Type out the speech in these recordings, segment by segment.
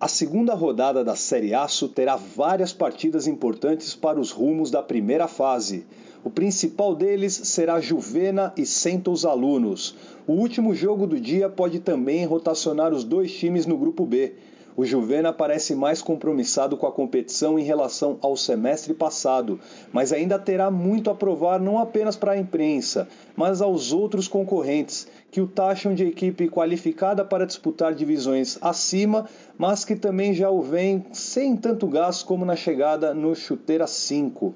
A segunda rodada da Série Aço terá várias partidas importantes para os rumos da primeira fase. O principal deles será Juvena e Centos Alunos. O último jogo do dia pode também rotacionar os dois times no grupo B. O Juvena parece mais compromissado com a competição em relação ao semestre passado, mas ainda terá muito a provar não apenas para a imprensa, mas aos outros concorrentes, que o taxam de equipe qualificada para disputar divisões acima, mas que também já o veem sem tanto gasto como na chegada no Chuteira 5.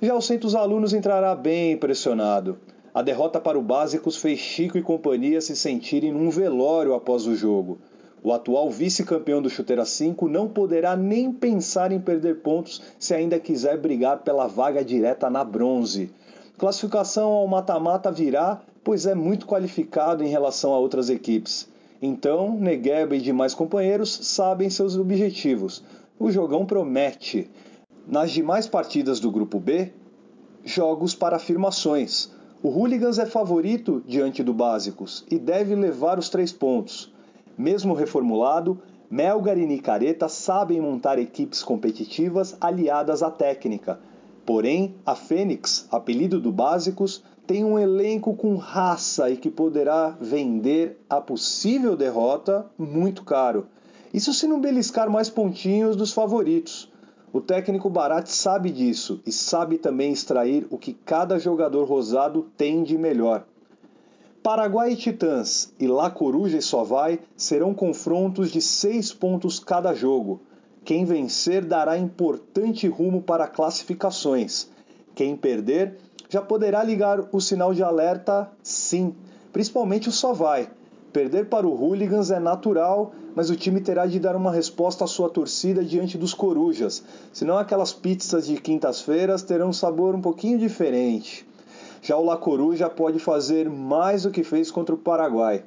Já o Centros Alunos entrará bem pressionado. A derrota para o Básicos fez Chico e companhia se sentirem num velório após o jogo. O atual vice-campeão do Chuteira 5 não poderá nem pensar em perder pontos se ainda quiser brigar pela vaga direta na bronze. Classificação ao mata-mata virá, pois é muito qualificado em relação a outras equipes. Então, Negueba e demais companheiros sabem seus objetivos. O jogão promete. Nas demais partidas do grupo B, jogos para afirmações. O Hooligans é favorito diante do Básicos e deve levar os três pontos. Mesmo reformulado, Melgar e Nicareta sabem montar equipes competitivas aliadas à técnica. Porém, a Fênix, apelido do Básicos, tem um elenco com raça e que poderá vender a possível derrota muito caro. Isso se não beliscar mais pontinhos dos favoritos. O técnico Barat sabe disso e sabe também extrair o que cada jogador rosado tem de melhor. Paraguai e Titãs e La Coruja e Sovai serão confrontos de seis pontos cada jogo. Quem vencer dará importante rumo para classificações. Quem perder já poderá ligar o sinal de alerta sim, principalmente o Sovai. Perder para o Hooligans é natural, mas o time terá de dar uma resposta à sua torcida diante dos Corujas, senão aquelas pizzas de quintas-feiras terão um sabor um pouquinho diferente. Já o La Coruja pode fazer mais do que fez contra o Paraguai.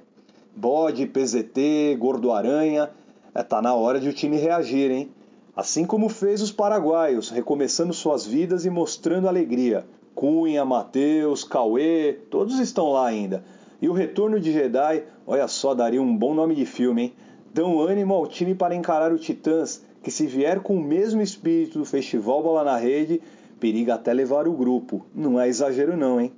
Bode, PZT, Gordo Aranha, é, tá na hora de o time reagir, hein? Assim como fez os paraguaios, recomeçando suas vidas e mostrando alegria. Cunha, Matheus, Cauê, todos estão lá ainda. E o retorno de Jedi, olha só, daria um bom nome de filme, hein? Dão ânimo ao time para encarar o Titãs, que se vier com o mesmo espírito do Festival Bola na Rede, periga até levar o grupo. Não é exagero não, hein?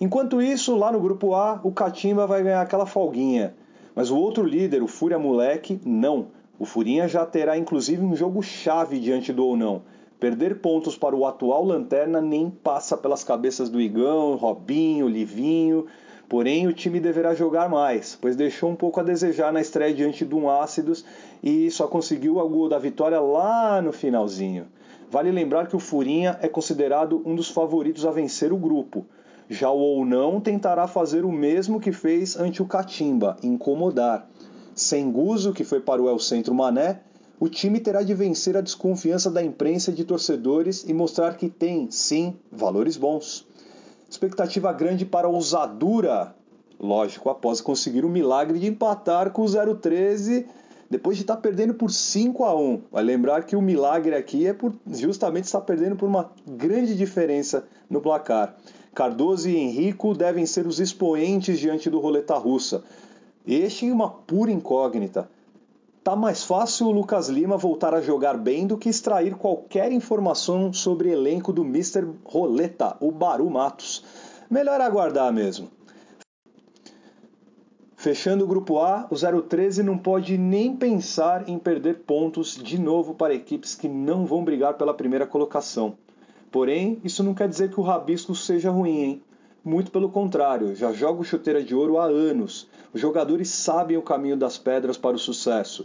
Enquanto isso, lá no grupo A, o Catimba vai ganhar aquela folguinha. Mas o outro líder, o Fúria Moleque, não. O Furinha já terá inclusive um jogo chave diante do ou não. Perder pontos para o atual Lanterna nem passa pelas cabeças do Igão, Robinho, Livinho. Porém, o time deverá jogar mais, pois deixou um pouco a desejar na estreia diante do um Ácidos e só conseguiu o gol da vitória lá no finalzinho. Vale lembrar que o Furinha é considerado um dos favoritos a vencer o grupo. Já o ou não tentará fazer o mesmo que fez ante o Catimba, incomodar. Sem Guzo, que foi para o El Centro Mané, o time terá de vencer a desconfiança da imprensa e de torcedores e mostrar que tem, sim, valores bons. Expectativa grande para o Ousadura, lógico, após conseguir o milagre de empatar com o 013 depois de estar perdendo por 5 a 1. Vai lembrar que o milagre aqui é por justamente estar perdendo por uma grande diferença no placar. Cardoso e Henrico devem ser os expoentes diante do roleta russa. Este é uma pura incógnita. Tá mais fácil o Lucas Lima voltar a jogar bem do que extrair qualquer informação sobre elenco do Mr. Roleta, o Baru Matos. Melhor aguardar mesmo. Fechando o grupo A, o 013 não pode nem pensar em perder pontos de novo para equipes que não vão brigar pela primeira colocação. Porém, isso não quer dizer que o rabisco seja ruim, hein? Muito pelo contrário, já jogo chuteira de ouro há anos. Os jogadores sabem o caminho das pedras para o sucesso.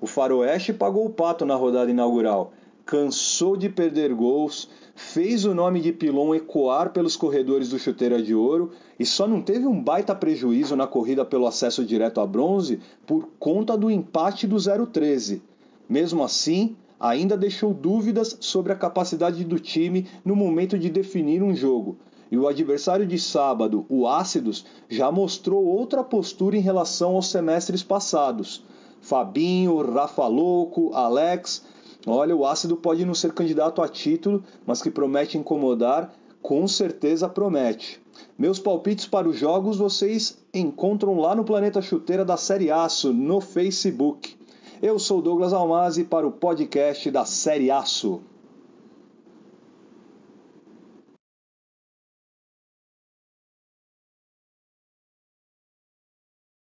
O Faroeste pagou o pato na rodada inaugural. Cansou de perder gols, fez o nome de Pilon ecoar pelos corredores do Chuteira de Ouro e só não teve um baita prejuízo na corrida pelo acesso direto a bronze por conta do empate do 013. Mesmo assim, ainda deixou dúvidas sobre a capacidade do time no momento de definir um jogo. E o adversário de sábado, o Ácidos, já mostrou outra postura em relação aos semestres passados. Fabinho, Rafa Louco, Alex Olha, o ácido pode não ser candidato a título, mas que promete incomodar, com certeza promete. Meus palpites para os jogos vocês encontram lá no Planeta Chuteira da Série Aço, no Facebook. Eu sou Douglas Almazi para o podcast da Série Aço.